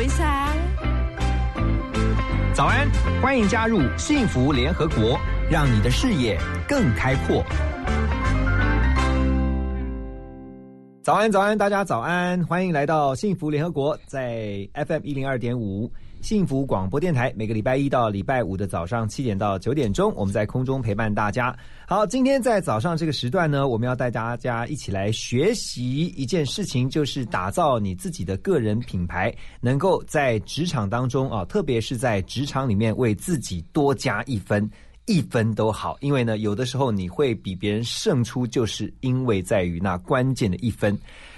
早不 sáng。早安，欢迎加入幸福联合国，让你的视野更开阔。早安，早安，大家早安，欢迎来到幸福联合国，在 FM 一零二点五幸福广播电台，每个礼拜一到礼拜五的早上七点到九点钟，我们在空中陪伴大家。好，今天在早上这个时段呢，我们要带大家一起来学习一件事情，就是打造你自己的个人品牌，能够在职场当中啊，特别是在职场里面为自己多加一分。一分都好，因为呢，有的时候你会比别人胜出，就是因为在于那关键的一分。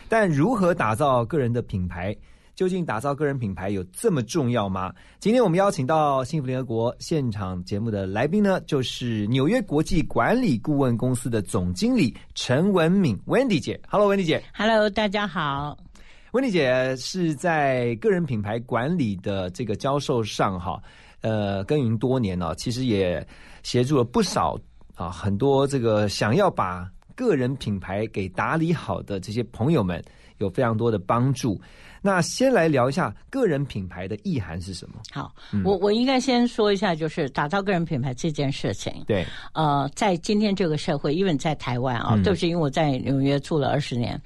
但如何打造个人的品牌？究竟打造个人品牌有这么重要吗？今天我们邀请到幸福联合国现场节目的来宾呢，就是纽约国际管理顾问公司的总经理陈文敏 Wendy 姐。Hello，Wendy 姐。Hello，大家好。Wendy 姐是在个人品牌管理的这个教授上哈，呃，耕耘多年了、其实也协助了不少啊，很多这个想要把个人品牌给打理好的这些朋友们，有非常多的帮助。那先来聊一下个人品牌的意涵是什么？好，我我应该先说一下，就是打造个人品牌这件事情。对，呃，在今天这个社会，因为在台湾啊，嗯对不起，因为我在纽约住了二十年，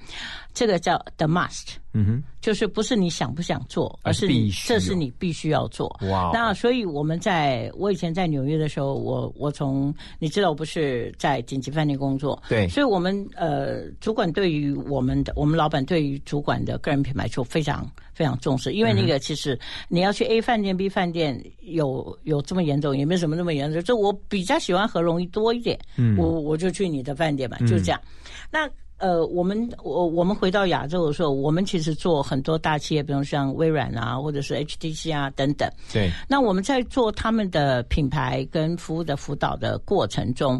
这个叫 the must，嗯哼，就是不是你想不想做，而是你这是你必须要做。哇哦。那所以我们在我以前在纽约的时候，我我从你知道我不是在紧急饭店工作，对。所以我们呃主管对于我们的我们老板对于主管的个人品牌就非常非常重视，因为那嗯个其实你要去 A 饭店 B 饭店有有这么严重，也没什么那么严重，就我比较喜欢和容易多一点，嗯。我我就去你的饭店嘛，就这样。那呃，我们我我们回到亚洲的时候，我们其实做很多大企业，比如像微软啊，或者是 HTC 啊等等。对，那我们在做他们的品牌跟服务的辅导的过程中，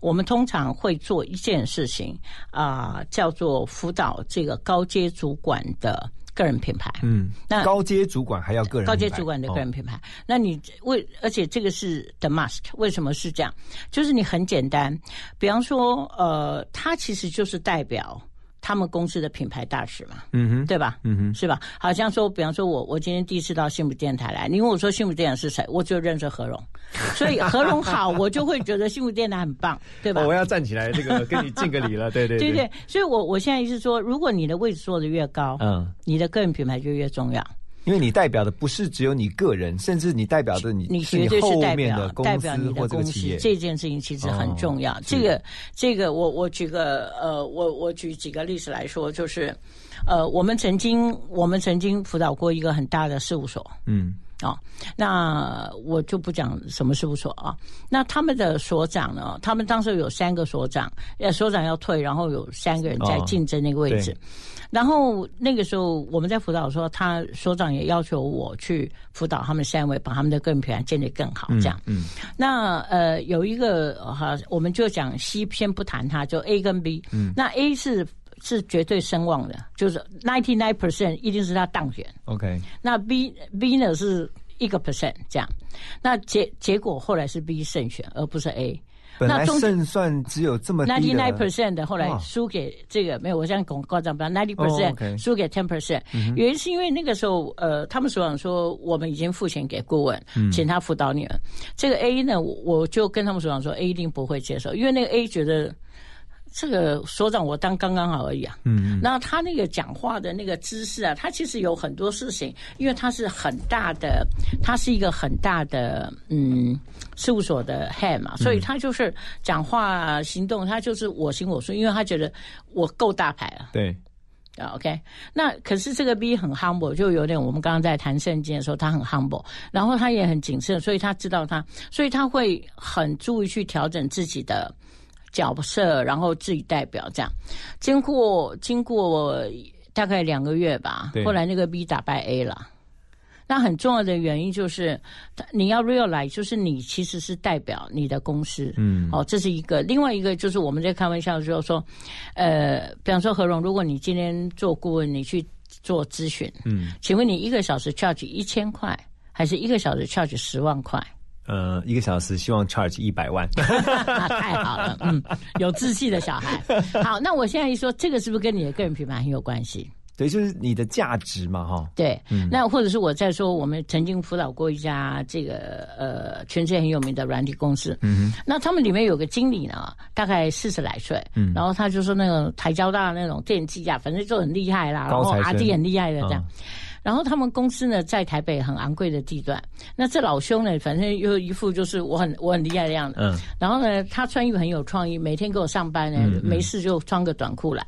我们通常会做一件事情啊、叫做辅导这个高阶主管的个人品牌。嗯，那高阶主管还要个人高阶主管的个哦人品牌。那你为而且这个是 the must，为什么是这样？就是你很简单，比方说，呃，它其实就是代表他们公司的品牌大使嘛，嗯哼，对吧？嗯哼，是吧？好像说，比方说我我今天第一次到幸福电台来，你问我说幸福电台是谁，我就认识何荣，所以何荣好，我就会觉得幸福电台很棒，对吧？哦我要站起来，这个跟你敬个礼了，对对对对，所以我我现在意思说，如果你的位置做的越高，嗯。你的个人品牌就越重要。因为你代表的不是只有你个人，甚至你代表的你你是绝对是后代表面的公代表你的公司这件事情其实很重要。哦这个这个我我举个呃我我举几个例子来说，就是呃我们曾经我们曾经辅导过一个很大的事务所，嗯哦，那我就不讲什么事务所啊。那他们的所长呢？他们当时有三个所长，呃，所长要退，然后有三个人在哦竞争那个位置。对然后那个时候我们在辅导说，他所长也要求我去辅导他们三位，把他们的个人品牌建立更好，这样。嗯那呃，有一个哈，我们就讲 C，先不谈他，就 A 跟 B。嗯，那 A 是是绝对声望的，就是 ninety nine percent 一定是他当选。，OK，那 B B 呢是一个 percent 这样，那结结果后来是 B 胜选，而不是 A。本来胜算只有这么 ninety nine percent 的后来输给这个没有，我现在广告账，比方 ninety 哦 percent，OK 输给 ten percent，原因是因为那个时候呃，他们所长说我们已经付钱给顾问，请他辅导你了。这个 A 呢，我我就跟他们所长说，A 一定不会接受，因为那个 A 觉得。这个所长我当刚刚好而已啊，嗯，然后他那个讲话的那个姿势啊，他其实有很多事情，因为他是很大的，他是一个很大的嗯事务所的 head 嘛，所以他就是讲话行动，他就是我行我素，因为他觉得我够大牌了。对，啊，OK，那可是这个 B 很 humble，就有点我们刚刚在谈圣经的时候，他很 humble，然后他也很谨慎，所以他知道他，所以他会很注意去调整自己的角色，然后自己代表这样。经过经过大概两个月吧，后来那个 B 打败 A 了。那很重要的原因就是，你要 realize，就是你其实是代表你的公司，嗯哦，这是一个。另外一个就是我们在开玩笑的时候说，呃，比方说何荣，如果你今天做顾问，你去做咨询，嗯，请问你一个小时 charge 一千块，还是一个小时 charge 十万块？呃，一个小时希望 charge 一百万。太好了，嗯，有志气的小孩。好，那我现在一说，这个是不是跟你的个人品牌很有关系？对，就是你的价值嘛，哈。对，那或者是我在说，我们曾经辅导过一家这个呃全世界很有名的软体公司，嗯那他们里面有个经理呢，大概四十来岁，嗯，然后他就说那个台交大那种电机啊，反正就很厉害啦，然后 R D 很厉害的这样。然后他们公司呢在台北很昂贵的地段，那这老兄呢，反正又一副就是我很我很厉害的样子，嗯，然后呢，他穿衣服很有创意，每天给我上班呢，没事就穿个短裤来。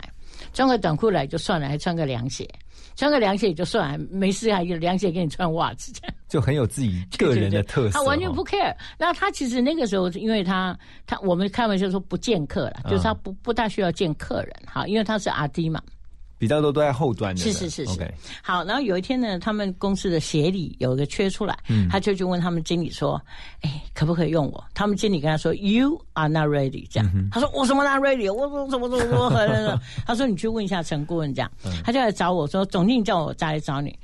穿个短裤来就算了，还穿个凉鞋，穿个凉鞋也就算了，没事还有凉鞋给你穿袜子，就很有自己个人的特色。他完全不 care。那他其实那个时候，因为他他我们开玩笑说不见客了，就是他不不大需要见客人哈，因为他是阿 D 嘛。比较多都在后端的，是是是是。好，然后有一天呢，他们公司的协理有一个缺出来，他就去问他们经理说：“哎，可不可以用我？”他们经理跟他说：“You are not ready。”这样，他说：“我什么 not ready？我我怎么怎么怎么？”他说：“你去问一下陈顾问。”这样，他就来找我说：“总经理叫我再来找你。”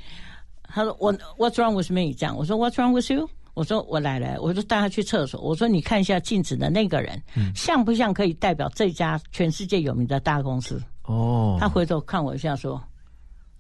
他说：“我 What's wrong with me？” 这样，我说：“What's wrong with you？” 我说：“我来了。”我就带他去厕所。我说：“你看一下镜子的那个人，像不像可以代表这家全世界有名的大公司？”哦，他回头看我一下说。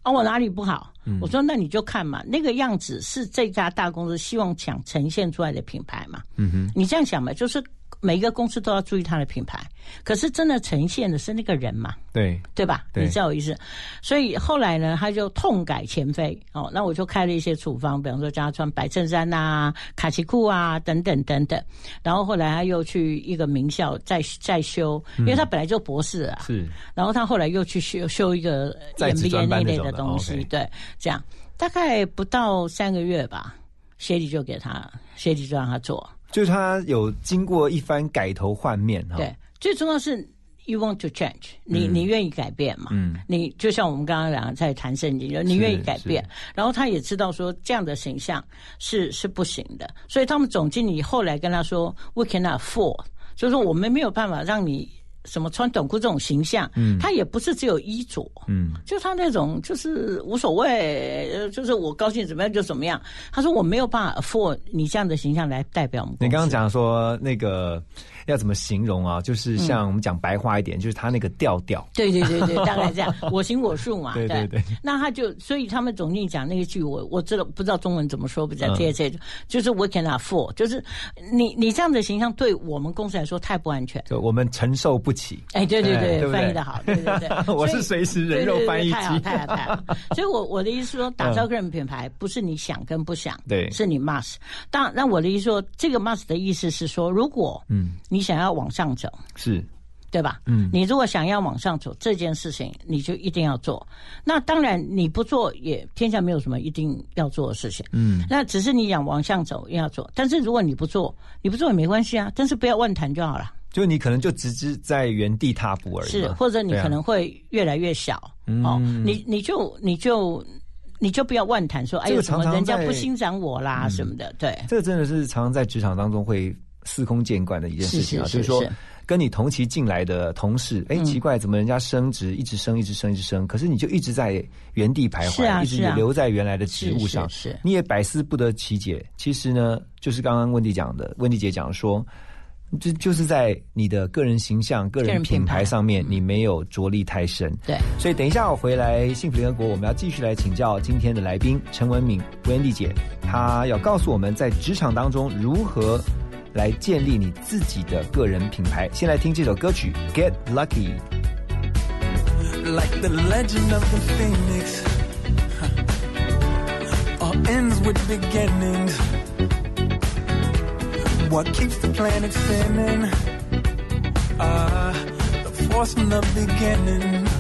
啊，我哪里不好？我说那你就看嘛，那个样子是这家大公司希望想呈现出来的品牌嘛。嗯哼，你这样想嘛，就是。每一个公司都要注意它的品牌，可是真的呈现的是那个人嘛？对对吧？你知道我意思？所以后来呢，他就痛改前非哦。那我就开了一些处方，比方说叫他穿白衬衫呐、卡其裤啊等等等等。然后后来他又去一个名校再再修，因为他本来就博士啊。是。然后他后来又去修修一个 MBA 那类的东西，对，这样大概不到三个月吧，学弟就给他，学弟就让他做。就是他有经过一番改头换面哈。对，最重要是 you want to change，你你愿意改变嘛？嗯，你就像我们刚刚两个在谈圣经，你愿意改变，然后他也知道说这样的形象是是不行的，所以他们总经理后来跟他说，we cannot afford，就是说我们没有办法让你。什么穿短裤这种形象，嗯，他也不是只有衣着，嗯，就他那种就是无所谓，就是我高兴怎么样就怎么样。他说我没有办法 afford 你这样的形象来代表我们。你刚刚讲说那个。要怎么形容啊？就是像我们讲白话一点，就是他那个调调。对对对对，大概这样，我行我素嘛。对对对。那他就，所以他们总经理讲那个句，我我知道不知道中文怎么说，不知道贴切，就是 we cannot afford，就是你你这样的形象对我们公司来说太不安全，就我们承受不起。哎，对对对，翻译的好，对对对。我是随时人肉翻译机，太好太好太好。所以我我的意思说，打造个人品牌不是你想跟不想，对，是你 must。当那我的意思说，这个 must 的意思是说，如果嗯你想要往上。走是，对吧？嗯，你如果想要往上走这件事情，你就一定要做。那当然，你不做也天下没有什么一定要做的事情。嗯，那只是你想往上走要做。但是如果你不做，你不做也没关系啊。但是不要乱谈就好了。就你可能就只是在原地踏步而已。是，或者你可能会越来越小。哦，你你就你就你就不要乱谈说，哎呦，什么人家不欣赏我啦什么的。对，这个真的是常常在职场当中会。司空见惯的一件事情啊，就是说，跟你同期进来的同事，哎，奇怪，怎么人家升职一直升，一直升，一直升，可是你就一直在原地徘徊，啊一直留在原来的职务上，是你也百思不得其解。其实呢，就是刚刚温迪讲的，温迪姐讲说，就就是在你的个人形象、个人品牌上面，你没有着力太深。对，所以等一下我回来幸福联合国，我们要继续来请教今天的来宾陈文敏温迪姐，她要告诉我们在职场当中如何。来建立你自己的个人品牌。先来听这首歌曲《Get Lucky》。Like the legend of the phoenix, all ends with beginnings. What keeps the planet spinning? Ah, uh, the force from the beginning.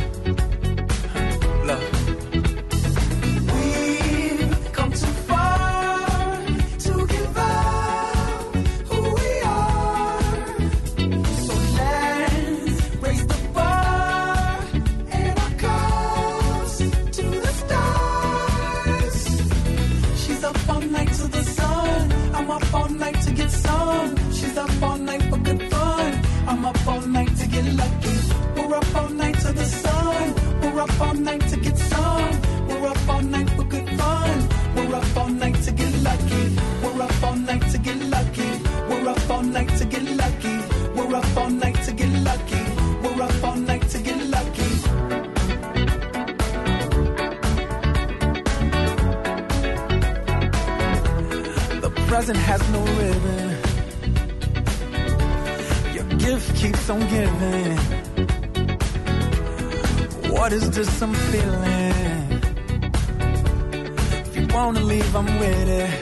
This I'm feeling? If you wanna leave, I'm with it.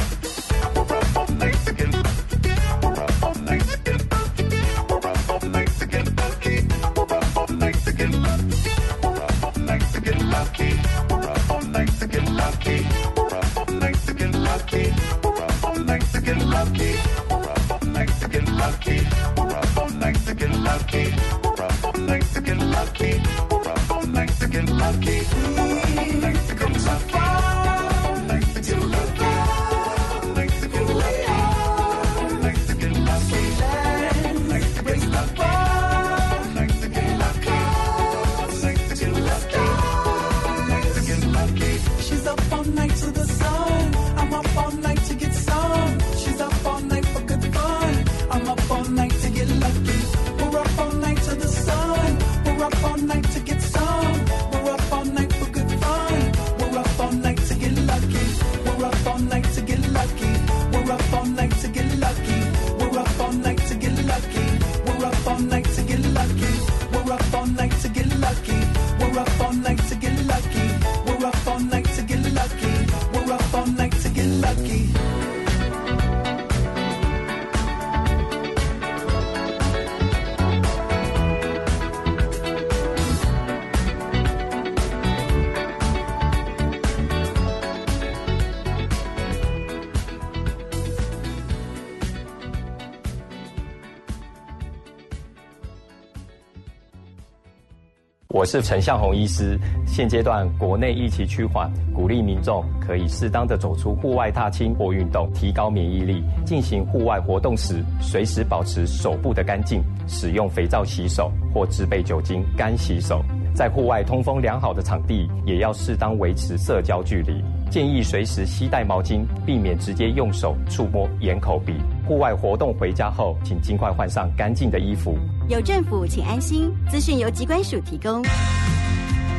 我是陈向红医师。现阶段国内疫情趋缓，鼓励民众可以适当的走出户外踏青或运动，提高免疫力。进行户外活动时，随时保持手部的干净，使用肥皂洗手或制备酒精干洗手。在户外通风良好的场地，也要适当维持社交距离。建议随时携带毛巾，避免直接用手触摸眼、口、鼻。户外活动回家后，请尽快换上干净的衣服。有政府，请安心。资讯由机关署提供。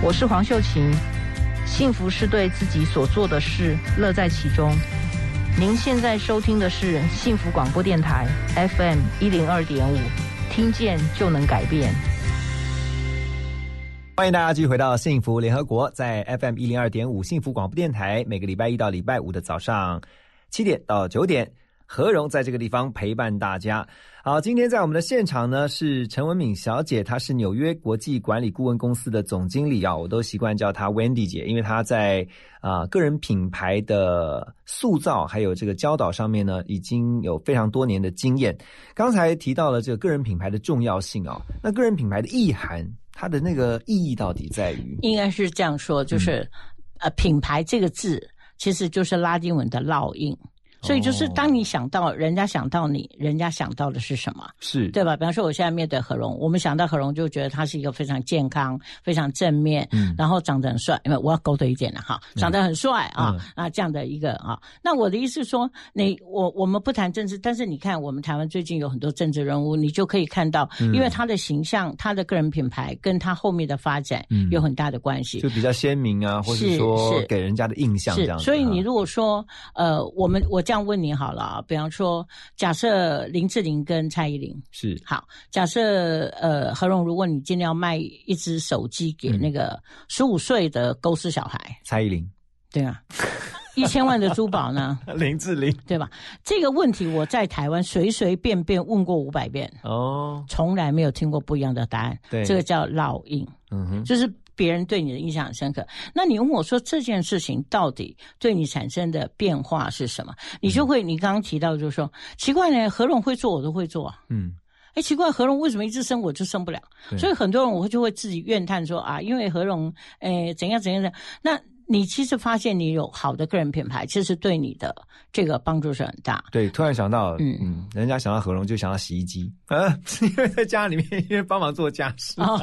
我是黄秀琴。幸福是对自己所做的事乐在其中。您现在收听的是幸福广播电台 FM 一零二点五，听见就能改变。欢迎大家继续回到幸福联合国，在 FM 一零二点五幸福广播电台，每个礼拜一到礼拜五的早上七点到九点，何荣在这个地方陪伴大家。好，今天在我们的现场呢是陈文敏小姐，她是纽约国际管理顾问公司的总经理啊，我都习惯叫她 Wendy 姐，因为她在啊、个人品牌的塑造还有这个教导上面呢，已经有非常多年的经验。刚才提到了这个个人品牌的重要性哦，那个人品牌的意涵，它的那个意义到底在于？应该是这样说，就是、呃，品牌这个字其实就是拉丁文的烙印。所以就是当你想到人家想到你，人家想到的是什么？是对吧？比方说，我现在面对何荣，我们想到何荣就觉得他是一个非常健康、非常正面，嗯然后长得很帅，因为我要勾兑一点了哈，长得很帅啊嗯啊这样的一个啊。那我的意思是说，你我我们不谈政治，但是你看我们台湾最近有很多政治人物，你就可以看到，嗯因为他的形象、他的个人品牌跟他后面的发展嗯有很大的关系。就比较鲜明啊，或者是说给人家的印象这样。所以你如果说，呃，我们我这样问你好了啊，比方说，假设林志玲跟蔡依林，是。好，假设呃何荣，如果你今天要卖一只手机给那个十五岁的公司小孩，蔡依林，对啊，一千万的珠宝呢？林志玲。对吧？这个问题我在台湾随随便便问过五百遍，哦，从来没有听过不一样的答案。对。这个叫烙印，嗯哼，就是别人对你的印象很深刻。那你问我说这件事情到底对你产生的变化是什么？你就会，你刚刚提到就是说，奇怪呢，何荣会做我都会做啊。嗯，哎，奇怪，何荣为什么一直生我就生不了？所以很多人我会就会自己怨叹说啊，因为何荣，哎，怎样怎样的。那你其实发现你有好的个人品牌，其实对你的这个帮助是很大。对，突然想到，嗯嗯嗯，人家想到何荣就想到洗衣机，啊，因为在家里面因为帮忙做家事，哦，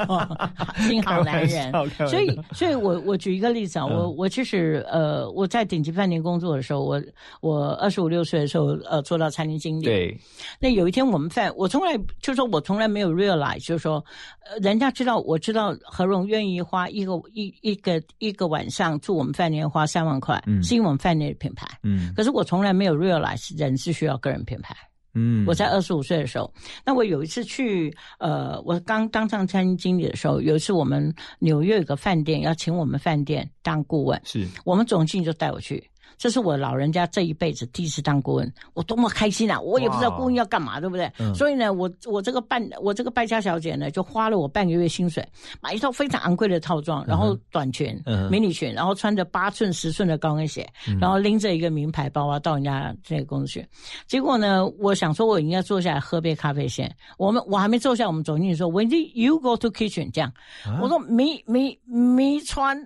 新好男人。所以，所以我我举一个例子啊，嗯我我其实呃，我在顶级饭店工作的时候，我我二十五六岁的时候，呃，做到餐厅经理。。对，那有一天我们饭，我从来就说我从来没有 realize，就是说，呃，人家知道我知道何荣愿意花一个一一个一个晚上住我们饭店花三万块，嗯是因为我们饭店的品牌。嗯可是我从来没有 realize 人是需要个人品牌。嗯，我在二十五岁的时候，那我有一次去，呃，我刚当上餐厅经理的时候，有一次我们纽约有个饭店要请我们饭店当顾问，是我们总经理就带我去。这是我老人家这一辈子第一次当顾问，我多么开心啊！我也不知道哇顾问要干嘛，对不对？嗯所以呢，我我这个半我这个败家小姐呢，就花了我半个月薪水，买一套非常昂贵的套装，然后短裙、嗯哼迷你裙，然后穿着八寸、十寸的高跟鞋，然后拎着一个名牌包啊，到人家这个公司去。结果呢，我想说我应该坐下来喝杯咖啡先。我们我还没坐下，我们总经理说：“Wendy, you go to kitchen。”这样，啊我说没没没穿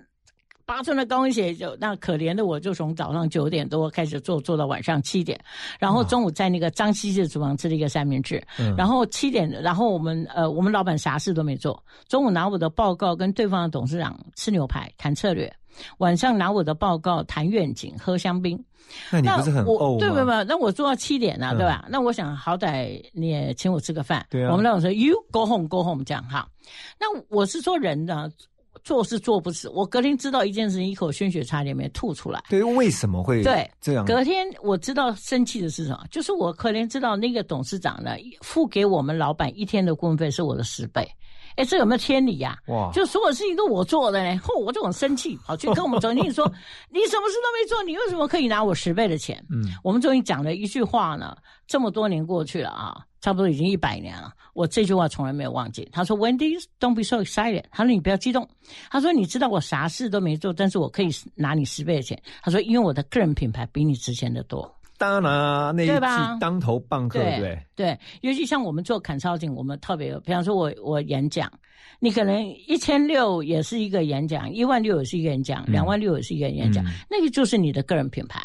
八寸的高跟鞋，就那可怜的我就从早上九点多开始做，做到晚上七点，然后中午在那个张西式厨房吃了一个三明治，嗯然后七点，然后我们呃我们老板啥事都没做，中午拿我的报告跟对方的董事长吃牛排谈策略。晚上拿我的报告谈愿景，喝香槟。那你不是很我？对不不，那我做到七点啊，嗯对吧？那我想好歹你也请我吃个饭。对啊我们老板说 You go home, go home 这样哈。那我是说人呢，做是做不死。我隔天知道一件事情，一口鲜血差点没吐出来。对，为什么会对这样？隔天我知道生气的是什么，就是我可怜知道那个董事长呢，付给我们老板一天的工费是我的十倍。哎，这有没有天理呀、哇，就所有事情都我做的呢，后我就很生气，跑去跟我们总经理说：“你什么事都没做，你为什么可以拿我十倍的钱？”嗯，我们总经理讲了一句话呢，这么多年过去了啊，差不多已经一百年了，我这句话从来没有忘记。他说：“Wendy, don't be so excited。”他说：“你不要激动。”他说：“你知道我啥事都没做，但是我可以拿你十倍的钱。”他说：“因为我的个人品牌比你值钱的多。”对吧当头棒喝，对不对？对，尤其像我们做 consulting，我们特别有，比方说我我演讲，你可能一千六也是一个演讲，一万六也是一个演讲，嗯两万六也是一个演讲，嗯那个就是你的个人品牌。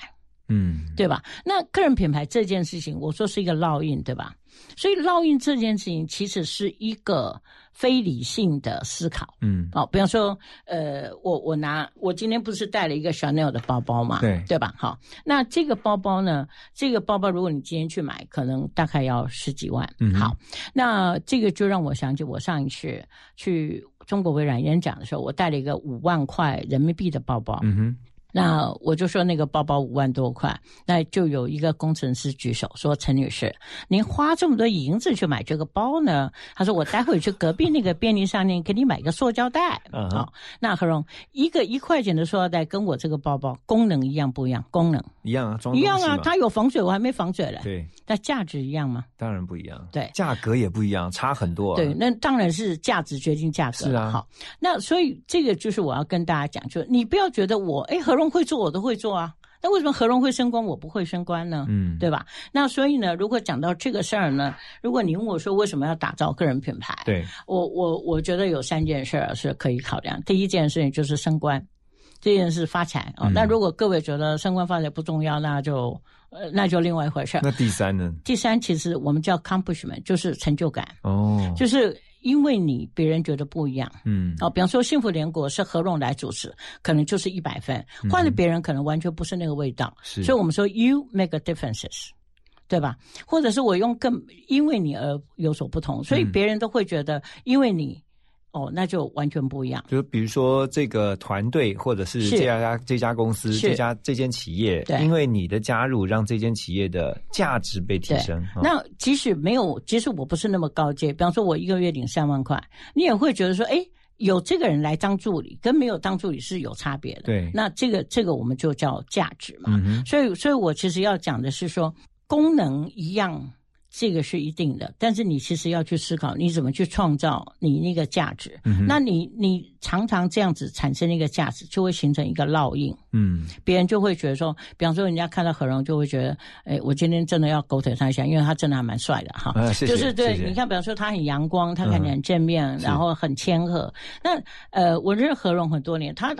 嗯，对吧？那个人品牌这件事情，我说是一个烙印，对吧？所以烙印这件事情其实是一个非理性的思考。嗯，哦，比方说，呃，我我拿我今天不是带了一个 Chanel 的包包嘛，对对吧？好，那这个包包呢，这个包包如果你今天去买，可能大概要十几万。嗯好，那这个就让我想起我上一次去中国微软演讲的时候，我带了一个五万块人民币的包包。嗯哼，那我就说那个包包五万多块，那就有一个工程师举手说：“陈女士，您花这么多银子去买这个包呢？”他说：“我待会去隔壁那个便利商店给你买个塑胶袋。”嗯哼好，那何荣，一个一块钱的塑料袋跟我这个包包功能一样不一样？功能一样啊，装一样啊，它有防水，我还没防水嘞。对，那价值一样吗？当然不一样，对价格也不一样，差很多、啊。对，，那当然是价值决定价格是啊好，那所以这个就是我要跟大家讲，就是你不要觉得我哎何荣会做，我都会做啊。那为什么何荣会升官，我不会升官呢？嗯，对吧？那所以呢，如果讲到这个事儿呢，如果你问我说为什么要打造个人品牌，对，我我我觉得有三件事儿是可以考量。第一件事情就是升官，这件事发财啊、哦嗯那如果各位觉得升官发财不重要，那就呃那就另外一回事儿。那第三呢？第三，其实我们叫 accomplishment，就是成就感，哦，就是因为你别人觉得不一样。嗯，哦，比方说《幸福联国》是何荣来主持，可能就是一百分，换了别人可能完全不是那个味道。嗯是，所以我们说 you make a differences，对吧？或者是我用更因为你而有所不同，所以嗯别人都会觉得因为你，哦，那就完全不一样。就比如说这个团队，或者是是这家这家公司、这家这间企业，对因为你的加入，让这间企业的价值被提升。哦那即使没有，即使我不是那么高阶，比方说我一个月领三万块，你也会觉得说，哎。有这个人来当助理，跟没有当助理是有差别的。对那这个这个我们就叫价值嘛。嗯，所以，所以我其实要讲的是说，功能一样，这个是一定的，但是你其实要去思考，你怎么去创造你那个价值。嗯那你你常常这样子产生一个价值，就会形成一个烙印，嗯别人就会觉得说，比方说人家看到何荣就会觉得，哎，我今天真的要狗腿他一下，因为他真的还蛮帅的哈。就是对你看，比方说他很阳光，他看起来正面，是然后很谦和。那呃，我认识何荣很多年，他很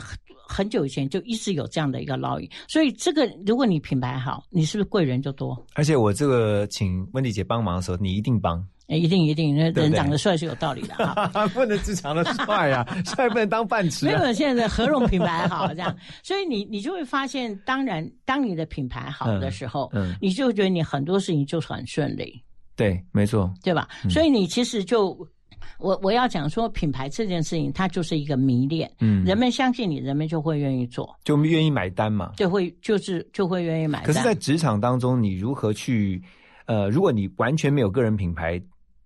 很久以前就一直有这样的一个烙印。所以这个，如果你品牌好，你是不是贵人就多？而且我这个请温迪姐帮忙的时候，你一定帮，哎一定一定，人长得帅是有道理的哈。不能只长得帅呀，帅不能当饭吃啊。没有，现在的何荣品牌好这样，所以你你就会发现，当然，当你的品牌好的时候，嗯，你就觉得你很多事情就很顺利。对，没错，对吧？嗯所以你其实就我我要讲说，品牌这件事情，它就是一个迷恋，嗯，人们相信你，人们就会愿意做，就愿意买单嘛。就会就是就会愿意买单。可是，在职场当中，你如何去呃，如果你完全没有个人品牌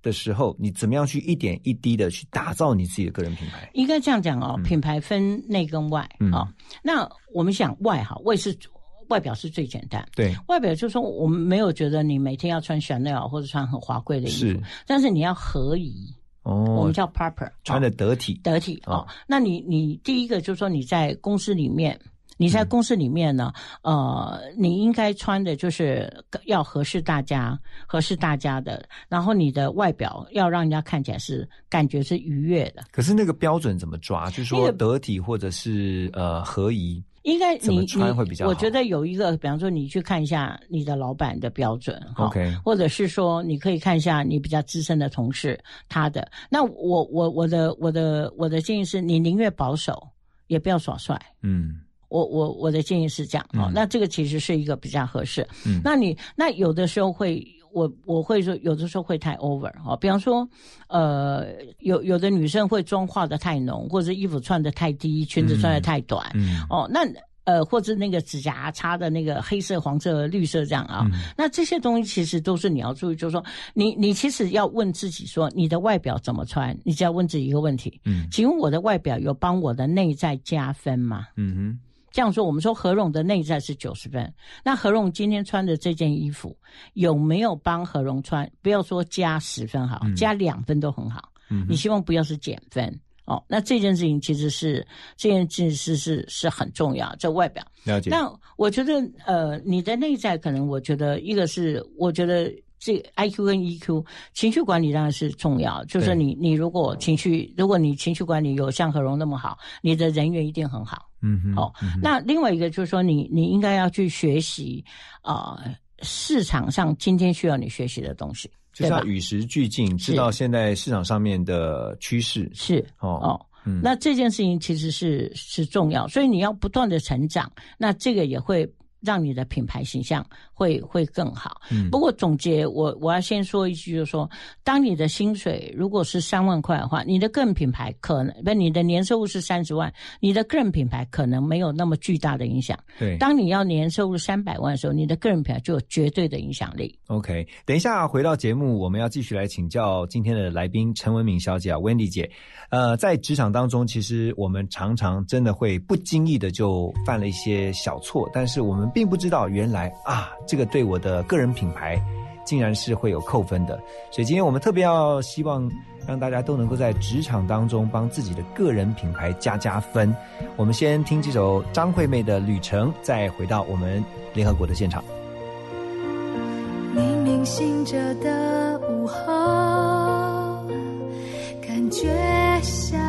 的时候，你怎么样去一点一滴的去打造你自己的个人品牌？应该这样讲哦，嗯品牌分内跟外嗯哦。那我们想外哈，外是外表是最简单。对，外表就是说，我们没有觉得你每天要穿 Chanel 或者穿很华贵的衣是服，但是你要合宜，哦我哦们，叫 proper，穿的得体，得体哦哦。那你你第一个就是说你在公司里面。你嗯在公司里面呢，呃，你应该穿的就是要合适大家、合适大家的，然后你的外表要让人家看起来是感觉是愉悦的。可是那个标准怎么抓？就是说得体或者是呃合宜，应该怎么穿会比较好我觉得有一个，比方说你去看一下你的老板的标准 OK 或者是说你可以看一下你比较资深的同事他的。那我我我的我的我的建议是你宁愿保守，也不要耍帅。嗯我我我的建议是这样哦，嗯那这个其实是一个比较合适。嗯，那你那有的时候会，我我会说，有的时候会太 over 哦，比方说，呃，有有的女生会妆化的太浓，或者衣服穿的太低，裙子穿的太短，嗯哦，那呃，或者那个指甲擦的那个黑色、黄色、绿色这样啊，嗯那这些东西其实都是你要注意，就是说，你你其实要问自己说，你的外表怎么穿？你只要问自己一个问题：嗯请问我的外表有帮我的内在加分吗？嗯哼，这样说，我们说何荣的内在是九十分，那何荣今天穿的这件衣服有没有帮何荣穿？不要说加十分好，嗯加两分都很好。嗯，你希望不要是减分哦。那这件事情其实是这件事是是是很重要，这外表。了解。那我觉得呃，你的内在可能，我觉得一个是我觉得。这 I Q 跟 E Q 情绪管理当然是重要，就是你你如果情绪，如果你情绪管理有像何荣那么好，你的人缘一定很好。嗯哼，哦嗯那另外一个就是说你，你应该要去学习啊、呃市场上今天需要你学习的东西，就是要？与时俱进，知道现在市场上面的趋势。是哦，哦，嗯，那这件事情其实是是重要，所以你要不断的成长，那这个也会让你的品牌形象会会更好。嗯不过总结，我我要先说一句，就是说，当你的薪水如果是三万块的话，你的个人品牌可能不，你的年收入是三十万，你的个人品牌可能没有那么巨大的影响。对当你要年收入三百万的时候，你的个人品牌就有绝对的影响力。OK，等一下回到节目，我们要继续来请教今天的来宾陈文敏小姐啊，Wendy 姐。呃，在职场当中，其实我们常常真的会不经意的就犯了一些小错，但是我们并不知道原来啊，这个对我的个人品牌竟然是会有扣分的。所以今天我们特别要希望让大家都能够在职场当中帮自己的个人品牌加加分。我们先听这首张惠妹的《旅程》，再回到我们联合国的现场。明明醒着的午后，感觉像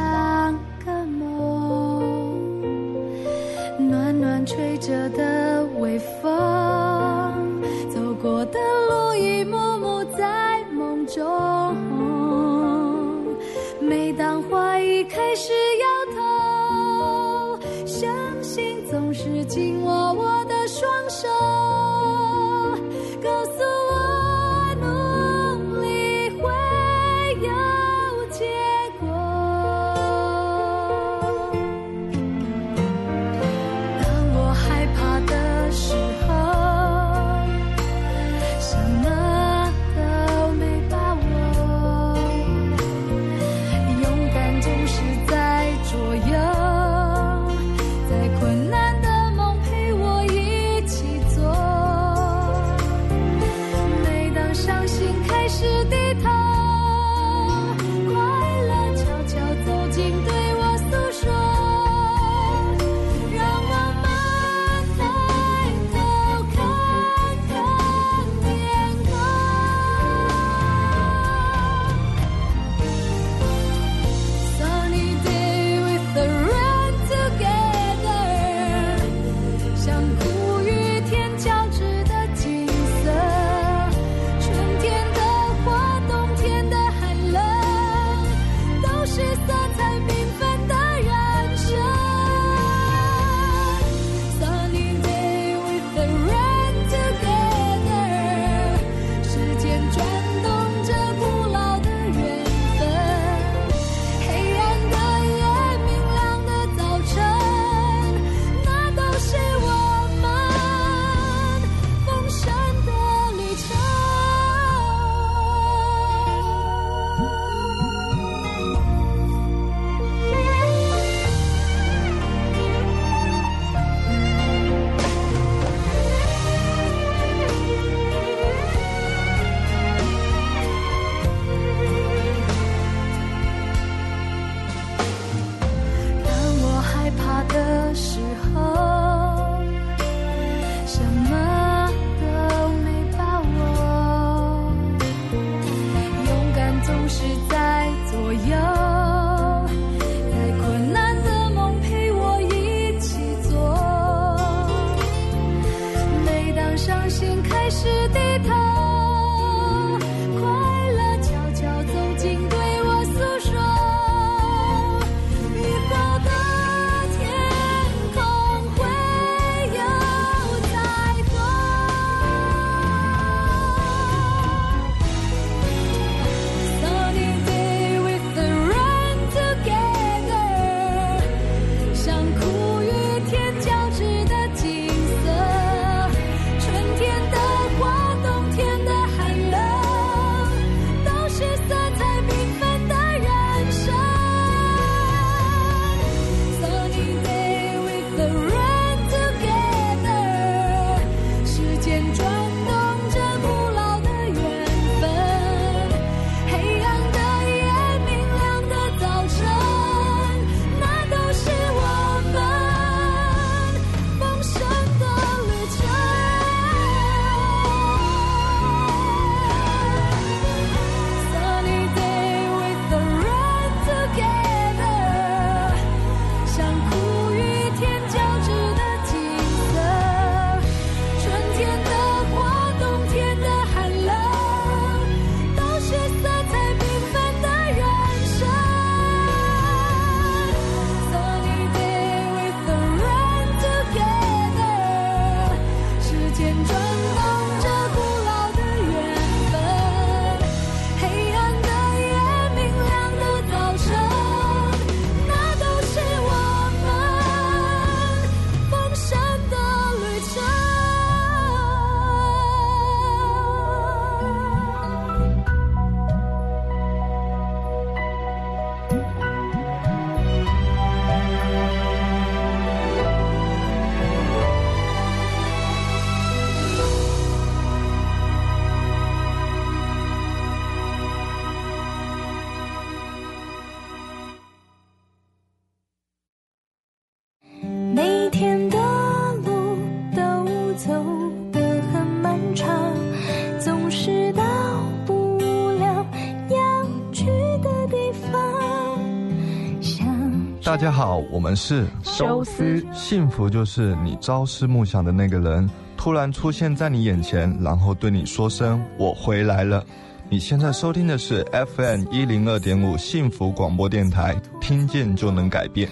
大家好，我们是收思幸福就是你朝思暮想的那个人突然出现在你眼前，然后对你说声“我回来了”。你现在收听的是 FM 一零二点五幸福广播电台，听见就能改变。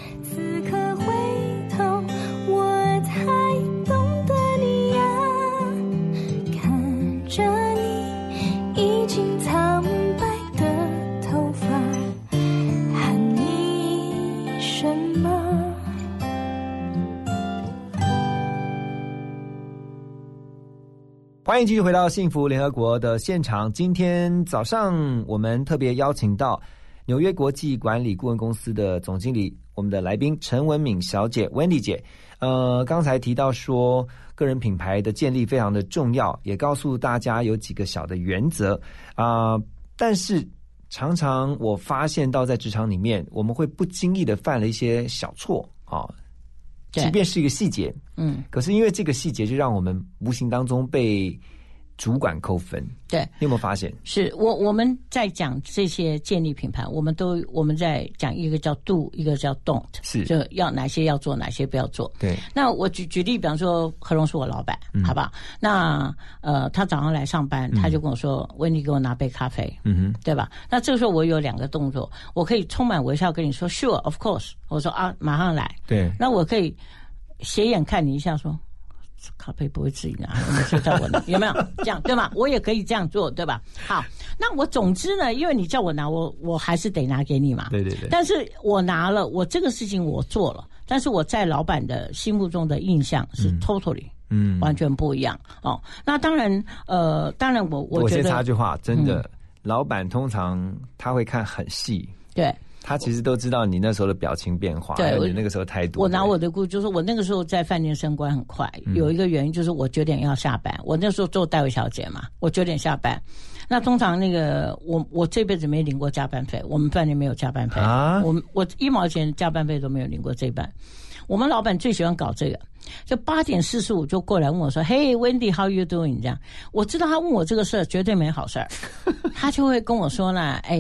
欢迎继续回到幸福联合国的现场。今天早上我们特别邀请到纽约国际管理顾问公司的总经理，我们的来宾陈文敏小姐 Wendy 姐。呃，刚才提到说，个人品牌的建立非常的重要，也告诉大家有几个小的原则啊、但是常常我发现到在职场里面，我们会不经意的犯了一些小错啊，即便是一个细节，嗯，可是因为这个细节，就让我们无形当中被主管扣分。对。你有没有发现？是我我们在讲这些建立品牌，我们都我们在讲一个叫 do，一个叫 don't，是就要哪些要做，哪些不要做。对，那我举举例，比方说何荣是我老板，好不好？那呃，他早上来上班，他就跟我说：“温妮，给我拿杯咖啡。”嗯哼，对吧？那这个时候我有两个动作，我可以充满微笑跟你说 “Sure, of course”，我说啊，马上来。对，那我可以斜眼看你一下，说咖啡不会自己拿，你就叫我拿，有没有这样对吗？我也可以这样做，对吧？好，那我总之呢，因为你叫我拿，我我还是得拿给你嘛。对对对，但是我拿了，我这个事情我做了，但是我在老板的心目中的印象是 totally、嗯，完全不一样哦。那当然，呃，当然我我我先觉得嗯插句话，真的，老板通常他会看很细，对。他其实都知道你那时候的表情变化，对我还有你那个时候态度。我拿我的故，就是我那个时候在饭店升官很快，嗯有一个原因就是我九点要下班，我那时候做代位小姐嘛，我九点下班。那通常那个我我这辈子没领过加班费，我们饭店没有加班费啊我们我一毛钱加班费都没有领过这一半。我们老板最喜欢搞这个，就八点四十五就过来问我说：“嘿，Wendy，how you doing？” 这样，我知道他问我这个事儿绝对没好事儿，他就会跟我说呢：“哎，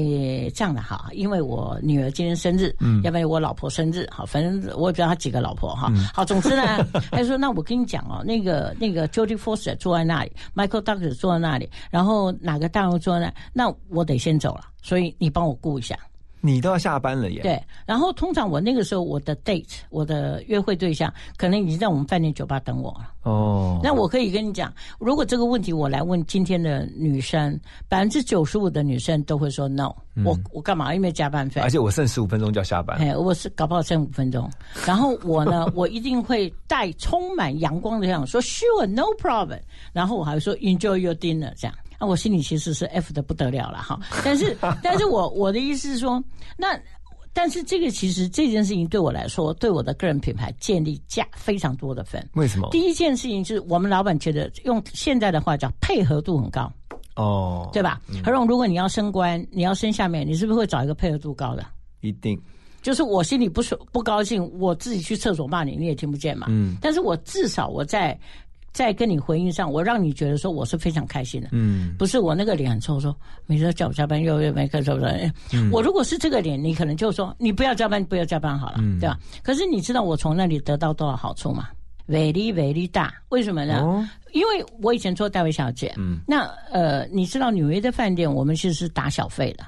这样的哈，因为我女儿今天生日，嗯，要不然我老婆生日，好，反正我也不知道他几个老婆哈。好，总之呢，他就说那我跟你讲哦，那个那个 Jodie Foster 坐在那里，Michael Douglas 坐在那里，然后哪个大陆坐在那，那我得先走了，所以你帮我顾一下。”你都要下班了耶。，对，然后通常我那个时候我的 date，我的约会对象可能已经在我们饭店酒吧等我了。哦，那我可以跟你讲，如果这个问题我来问今天的女生，百分之九十五的女生都会说 no，、我我干嘛？因为加班费。而且我剩十五分钟就要下班。哎，我是搞不好剩五分钟，然后我呢，我一定会带充满阳光的这样说 Sure, no problem，然后我还会说 Enjoy your dinner 这样。啊，我心里其实是 F 的不得了了哈，但是 但是我我的意思是说，那但是这个其实这件事情对我来说，对我的个人品牌建立价非常多的分。为什么？第一件事情就是我们老板觉得用现在的话叫配合度很高，哦，对吧？何荣，如果你要升官，你要升下面，你是不是会找一个配合度高的？一定。就是我心里不舒不高兴，我自己去厕所骂你，你也听不见嘛。嗯但是我至少我在在跟你回应上，我让你觉得说我是非常开心的。嗯，不是我那个脸很臭，说每次叫我加班又又没课，是不是？我如果是这个脸，你可能就说你不要加班，不要加班好了，嗯对吧？可是你知道我从那里得到多少好处吗？伟力伟力大，为什么呢？哦，因为我以前做代位小姐，嗯，那呃，你知道纽约的饭店，我们其实是打小费的。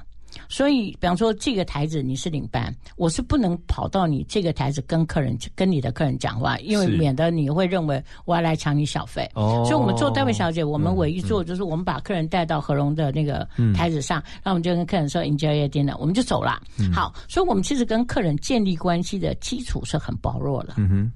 所以，比方说这个台子你是领班，我是不能跑到你这个台子跟客人跟你的客人讲话，因为免得你会认为我要来抢你小费。哦所以我们做代位小姐，我们唯一做就是我们把客人带到何荣的那个台子上，然后我们就跟客人说 enjoy your dinner，我们就走了。好，所以我们其实跟客人建立关系的基础是很薄弱的。嗯哼，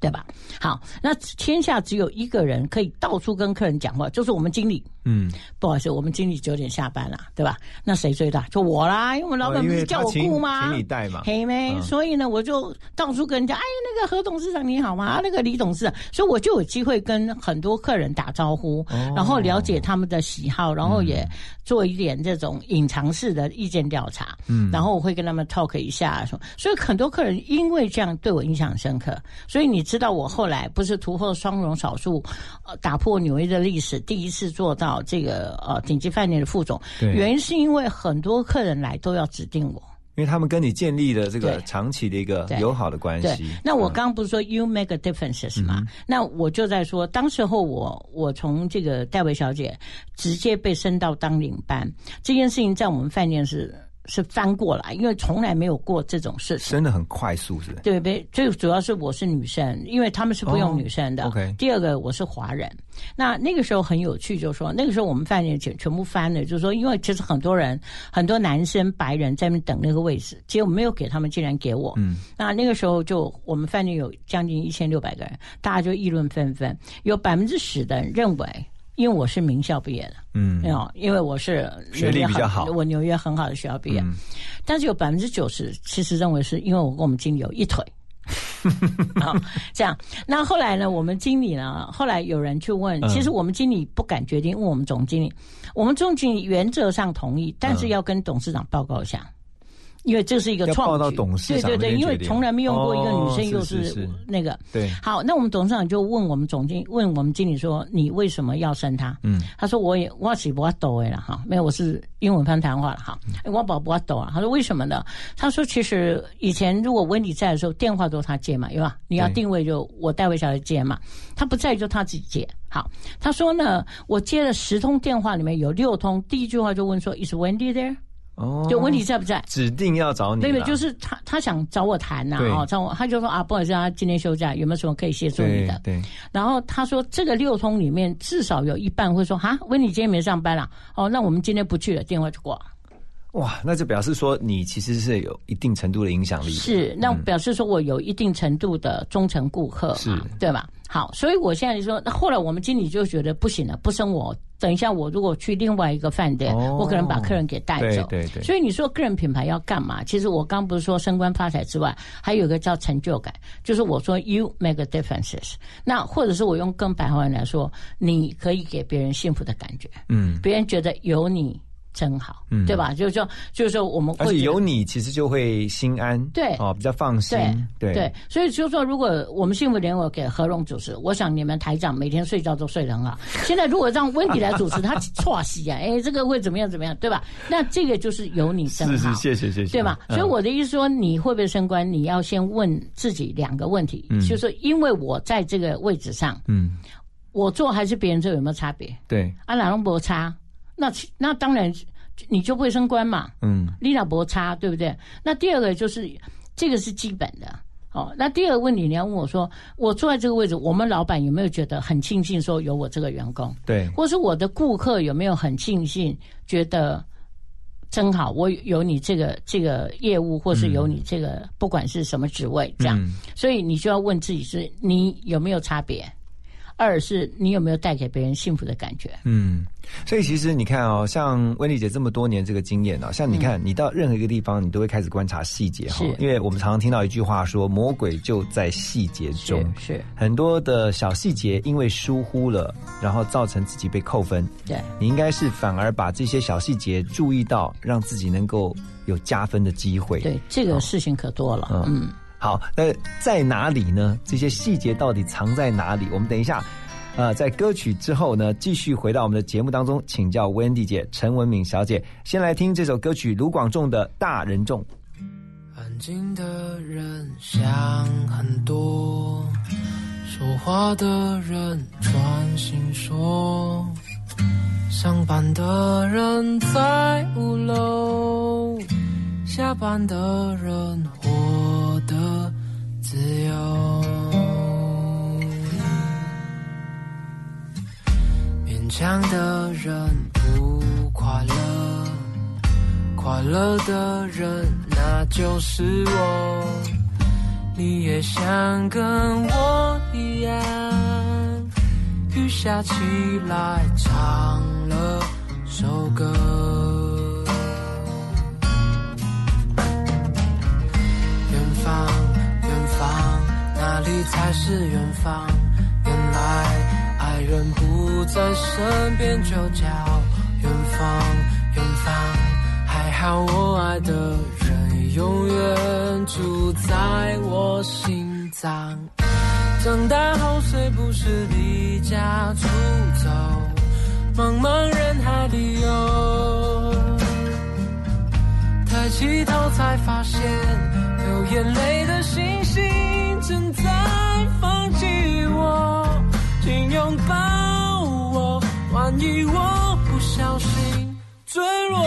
对吧？好，那天下只有一个人可以到处跟客人讲话，就是我们经理。嗯，不好意思，我们经理九点下班了，对吧？那谁最大？就我啦，因为我们老板不是叫我雇吗？请你带嘛黑妹？嗯所以呢，我就到处跟人家，哎，那个何董事长你好吗？啊那个李董事长，所以我就有机会跟很多客人打招呼，哦然后了解他们的喜好，然后也做一点这种隐藏式的意见调查。嗯然后我会跟他们 talk 一下，说，所以很多客人因为这样对我印象深刻，所以你知道我后来不是突破双荣少数，呃，打破纽约的历史，第一次做到这个呃顶级饭店的副总，对原因是因为很多客人来都要指定我。因为他们跟你建立了这个长期的一个友好的关系。，那我嗯刚刚不是说 you make a differences 吗？那我就在说，当时候我我从这个戴维小姐直接被升到当领班，这件事情在我们饭店是是翻过来，因为从来没有过这种事情。真的很快速，是？对不对？最主要是我是女生，因为他们是不用哦女生的。OK 第二个我是华人，那那个时候很有趣，就是说那个时候我们饭店全全部翻了，就是说因为其实很多人很多男生白人在那边等那个位置，结果没有给他们，竟然给我。嗯，那那个时候就我们饭店有将近一千六百个人，大家就议论纷纷，有百分之十的人认为。因为我是名校毕业的，嗯。没有，因为我是学历很比较好。我纽约很好的学校毕业，嗯。但是有百分之九十其实认为是因为我跟我们经理有一腿，好，这样。那后来呢，我们经理呢，后来有人去问，嗯。其实我们经理不敢决定，问我们总经理，我们总经理原则上同意，但是要跟董事长报告一下。因为这是一个创对对对，因为从来没用过一个女生，哦又是那个对，好，那我们董事长就问我们总经问我们经理说：“你为什么要生他？”嗯，他说：“我也我是不要抖哎了哈，没有，我是英文翻谈话了哈，嗯我宝不要抖啊。”他说：“为什么呢？”他说：“其实以前如果温迪在的时候，电话都是他接嘛，对吧？你要定位就我戴维小姐接嘛，他不在就他自己接。好，他说呢，我接了十通电话，里面有六通，第一句话就问说：‘Is Wendy there？’ 哦，就温迪在不在？指定要找你啦，对对，就是他，他想找我谈呐、对哦，找我，他就说啊，不好意思，他今天休假，有没有什么可以协助你的？对对，然后他说，这个六通里面至少有一半会说，哈，温妮今天没上班了，哦，那我们今天不去了，电话就挂。哇，那就表示说你其实是有一定程度的影响力，是，那表示说我有一定程度的忠诚顾客嘛，是对吧？好，所以我现在就说，那后来我们经理就觉得不行了，不生我。等一下，我如果去另外一个饭店，哦我可能把客人给带走。对对对所以你说个人品牌要干嘛？其实我刚不是说升官发财之外，还有一个叫成就感，就是我说 you make a differences。那或者是我用更白话来说，你可以给别人幸福的感觉，嗯，别人觉得有你真好，嗯对吧？就是说，就是说我们会有你其实就会心安，对哦，比较放心，对对，所以就是说，如果我们幸福联合给何荣主持，我想你们台长每天睡觉都睡得很好。现在如果让温迪来主持，他 错戏啊，哎，这个会怎么样怎么样，对吧？那这个就是有你真好，是是，谢谢谢谢，对吧？嗯所以我的意思说，你会不会升官，你要先问自己两个问题，嗯就是说因为我在这个位置上，嗯，我做还是别人做有没有差别？对，啊，哪能不差？那那当然你就不会升官嘛。嗯利纳博差，对不对？那第二个就是这个是基本的。哦，那第二个问题，你要问我说，我坐在这个位置，我们老板有没有觉得很庆幸说有我这个员工，对，或是我的顾客有没有很庆幸觉得真好，我有你这个这个业务，或是有你这个、不管是什么职位，这样，嗯所以你就要问自己是你有没有差别，二是你有没有带给别人幸福的感觉。嗯，所以其实你看哦，像温丽姐这么多年这个经验啊，像你看，你到任何一个地方，你都会开始观察细节哈是，因为我们常常听到一句话说，魔鬼就在细节中。是很多的小细节，因为疏忽了，然后造成自己被扣分。对，你应该是反而把这些小细节注意到，让自己能够有加分的机会。对，这个事情可多了。嗯嗯好，那在哪里呢？这些细节到底藏在哪里？我们等一下，呃，在歌曲之后呢，继续回到我们的节目当中，请教 Wendy 姐陈文敏小姐。先来听这首歌曲卢广仲的《大人众》。安静的人想很多，说话的人专心说，上班的人在五楼，下班的人活的自由。勉强的人不快乐。快乐的人，那就是我。你也想跟我一样，雨下起来唱了首歌。方，远方，哪里才是远方？原来爱人不在身边，就叫远方，远方。还好我爱的人永远住在我心脏。长大后谁不是离家出走，茫茫人海里游。抬起头才发现，眼泪的星星正在放弃我，请拥抱我，万一我不小心坠落。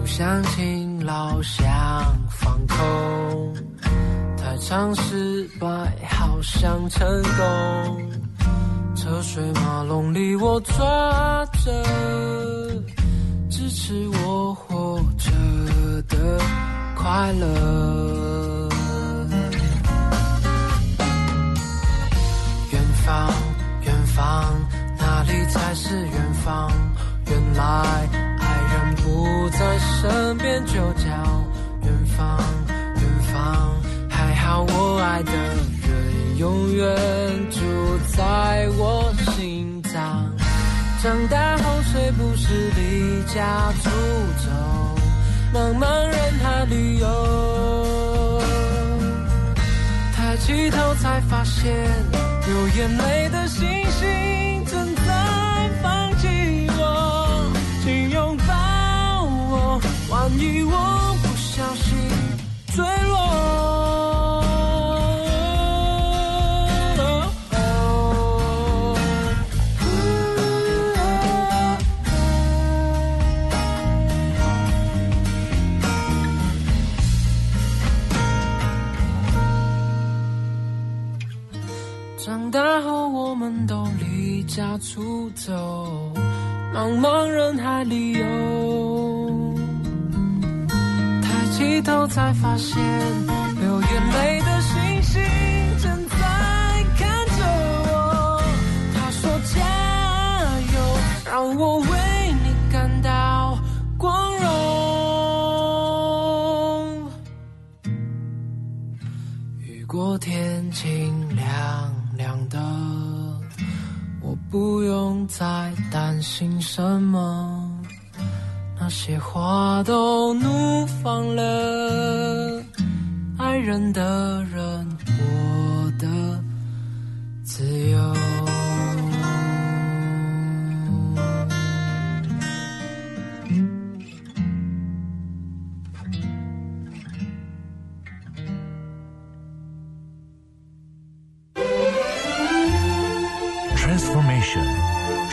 不想勤劳，想放空。太常失败，好想成功。车水马龙里我抓着支持我活着的快乐。远方远方哪里才是远方？原来爱人不在身边就叫远方远方还好我爱的永远住在我心脏。长大后虽不是离家出走，茫茫人海旅游。抬起头才发现，流眼泪的星星正在放弃我，请拥抱我，万一我不小心坠落。们都离家出走，茫茫人海里游。抬起头才发现，流眼泪的星星正在看着我。他说：“加油，让我为你感到光荣。”雨过天晴不用再担心什么。那些花都怒放了，爱人的人，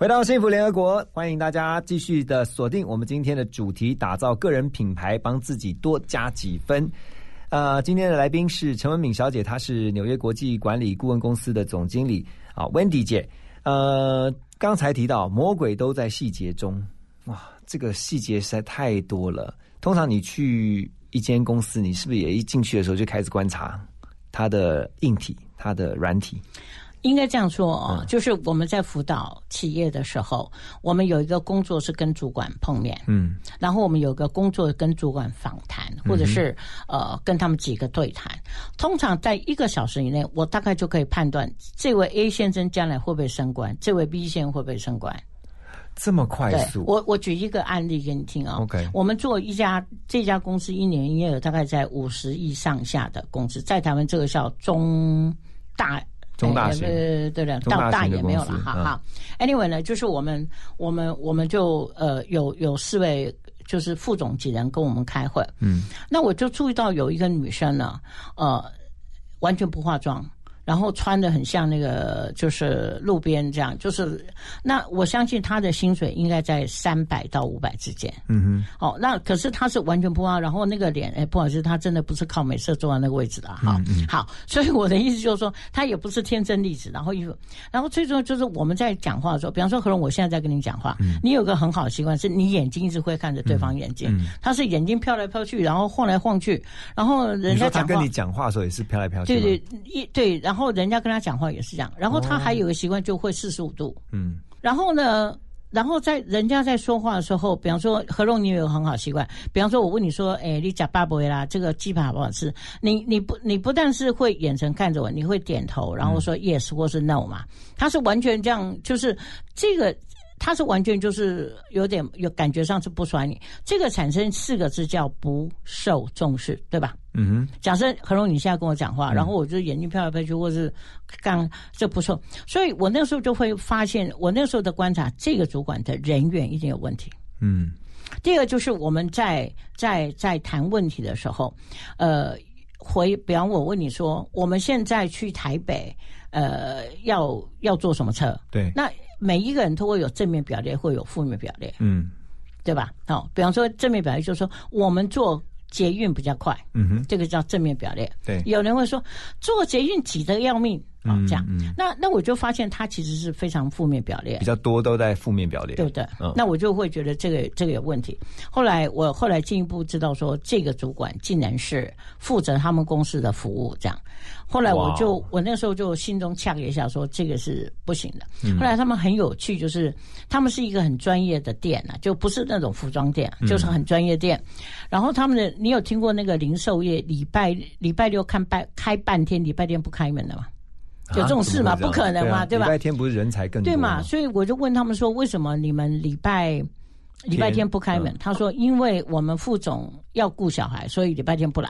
回到幸福联合国，欢迎大家继续的锁定我们今天的主题，打造个人品牌，帮自己多加几分。呃，今天的来宾是陈文敏小姐，她是纽约国际管理顾问公司的总经理啊，Wendy 姐。呃，刚才提到魔鬼都在细节中，哇，这个细节实在太多了。通常你去一间公司，你是不是也一进去的时候就开始观察它的硬体、它的软体？应该这样说啊，就是我们在辅导企业的时候，我们有一个工作是跟主管碰面，嗯，然后我们有个工作跟主管访谈，或者是、呃跟他们几个对谈。通常在一个小时以内，我大概就可以判断这位 A 先生将来会不会升官，这位 B 先生会不会升官。这么快对速？我我举一个案例给你听啊、OK 我们做一家这家公司一年营业额大概在五十亿上下的公司，在台湾这个叫中大。中大型呃，对的到大也没有了哈哈。Anyway 呢，就是我们我们我们就呃有有四位就是副总级人跟我们开会，嗯，那我就注意到有一个女生呢，呃，完全不化妆。然后穿的很像那个，就是路边这样，就是那我相信他的薪水应该在三百到五百之间。嗯哼哦，那可是他是完全不化，然后那个脸，哎，不好意思，他真的不是靠美色坐在那个位置的哈。嗯好，所以我的意思就是说，他也不是天生丽质，然后衣服，然后最重要就是我们在讲话的时候，比方说何荣，我现在在跟你讲话，你有个很好的习惯，是你眼睛一直会看着对方眼睛，他是眼睛飘来飘去，然后晃来晃去，然后，人家他跟你。讲话的时候也是飘来飘去？对对一对，然后人家跟他讲话也是这样，然后他还有个习惯，就会四十五度。嗯然后呢，然后在人家在说话的时候，比方说何荣，你有个很好习惯，比方说我问你说，哎，你讲巴不啦，这个鸡排好不好吃？你你不你不但是会眼神看着我，你会点头，然后说 yes 或是 no 嘛，他是完全这样，就是这个。他是完全就是有点有感觉上是不甩你，这个产生四个字叫不受重视，对吧？嗯哼，假设何荣你现在跟我讲话，然后我就眼睛飘来飘去，或是刚这不错，所以我那时候就会发现，我那时候的观察，这个主管的人员一定有问题。嗯第二个就是我们在在在谈问题的时候，呃，回，比方我问你说，我们现在去台北，呃，要要坐什么车？对，那每一个人都会有正面表列，会有负面表列，嗯对吧？好、比方说正面表列就是说我们坐捷运比较快，嗯哼，这个叫正面表列。对，有人会说坐捷运挤得要命，啊、嗯这样。嗯那那我就发现他其实是非常负面表列比，较多都在负面表列，对不对？嗯那我就会觉得这个这个有问题。后来我后来进一步知道说，这个主管竟然是负责他们公司的服务，这样。后来我就我那时候就心中呛了一下，说这个是不行的。嗯后来他们很有趣，就是他们是一个很专业的店啊，就不是那种服装店，嗯就是很专业店。然后他们的，你有听过那个零售业礼拜礼拜六看半开半天，礼拜天不开门的吗？有这种事吗？不可能嘛，对吧礼拜天不是人才更多对嘛？所以我就问他们说，为什么你们礼拜礼拜天不开门？嗯他说，因为我们副总要顾小孩，所以礼拜天不来。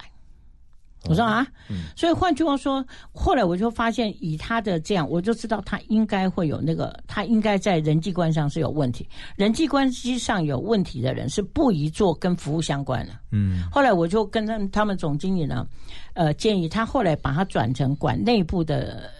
我说啊，嗯所以换句话说，后来我就发现，以他的这样，我就知道他应该会有那个，他应该在人际关系上是有问题。人际关系上有问题的人是不宜做跟服务相关的。嗯，后来我就跟他们他们总经理呢，呃，建议他后来把他转成管内部的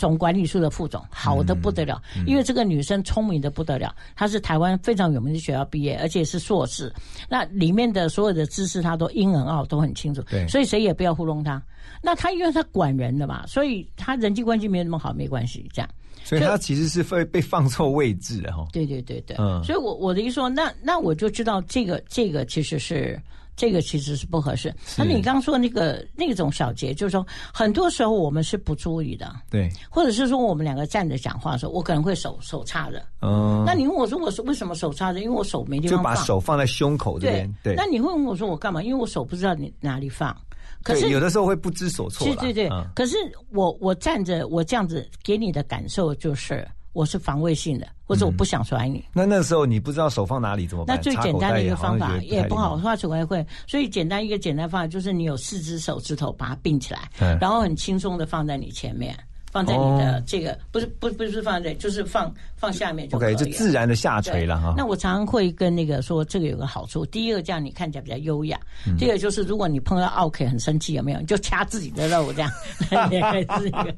总管理处的副总，好的不得了。嗯因为这个女生聪明的不得了，她是台湾非常有名的学校毕业，而且是硕士。那里面的所有的知识，她都英文奥都很清楚。对所以谁也不要糊弄她。那她因为她管人的嘛，所以她人际关系没有那么好，没关系，这样。所以他其实是会被放错位置的哈。对对对对，嗯所以我我的意思说，那那我就知道这个这个其实是这个其实是不合适。那你刚刚说那个那种小节，就是说很多时候我们是不注意的，对，或者是说我们两个站着讲话的时候，我可能会手手叉着。嗯，那你问我说我是为什么手叉着？因为我手没地方放。就把手放在胸口这对边，对。那你会问我说我干嘛？因为我手不知道你哪里放。可是对有的时候会不知所措啦，对对对，嗯。可是我我站着，我这样子给你的感受就是我是防卫性的，或者我不想甩你。那那时候你不知道手放哪里怎么办？那最简单的一个方法也不好，礼貌画手还会，所以简单一个简单方法就是你有四只手指头把它并起来嗯，然后很轻松的放在你前面，放在你的哦这个不是不不是放在，就是放放下面就可以 OK，就自然的下垂了哈。那我常常会跟那个说，这个有个好处，第一个这样你看起来比较优雅，嗯第二个就是如果你碰到 OK 很生气，有没有？你就掐自己的肉这样，也可以是一个。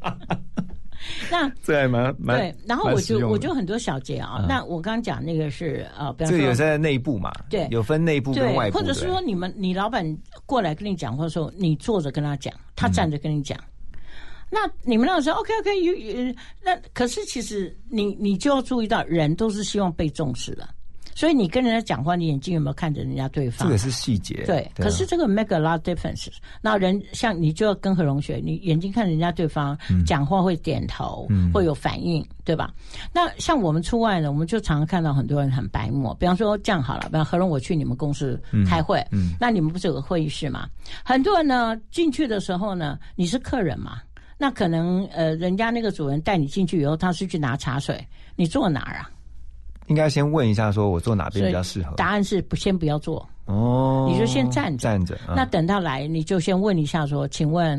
那这还蛮蛮对，然后我就我就很多小节啊。嗯那我刚刚讲那个是呃，比方说这个有在内部嘛？对有分内部跟对，外部，或者是说你们你老板过来跟你讲话的时候，你坐着跟他讲，他站着跟你讲。那你们那个时候 OK OK，有有那可是其实你你就要注意到，人都是希望被重视的，所以你跟人家讲话，你眼睛有没有看着人家对方？这个是细节。对，啊可是这个 make a lot difference。那人像你就要跟何荣学，你眼睛看人家对方、讲话会点头，嗯会有反应，对吧？那像我们出外呢，我们就常常看到很多人很白目。比方说这样好了，比方何荣我去你们公司开会，嗯那你们不是有个会议室吗？很多人呢进去的时候呢，你是客人嘛。那可能呃，人家那个主人带你进去以后，他是去拿茶水，你坐哪儿啊？应该先问一下，说我坐哪边比较适合？答案是不先不要坐，哦，你就先站着站着。嗯那等他来，你就先问一下说，请问，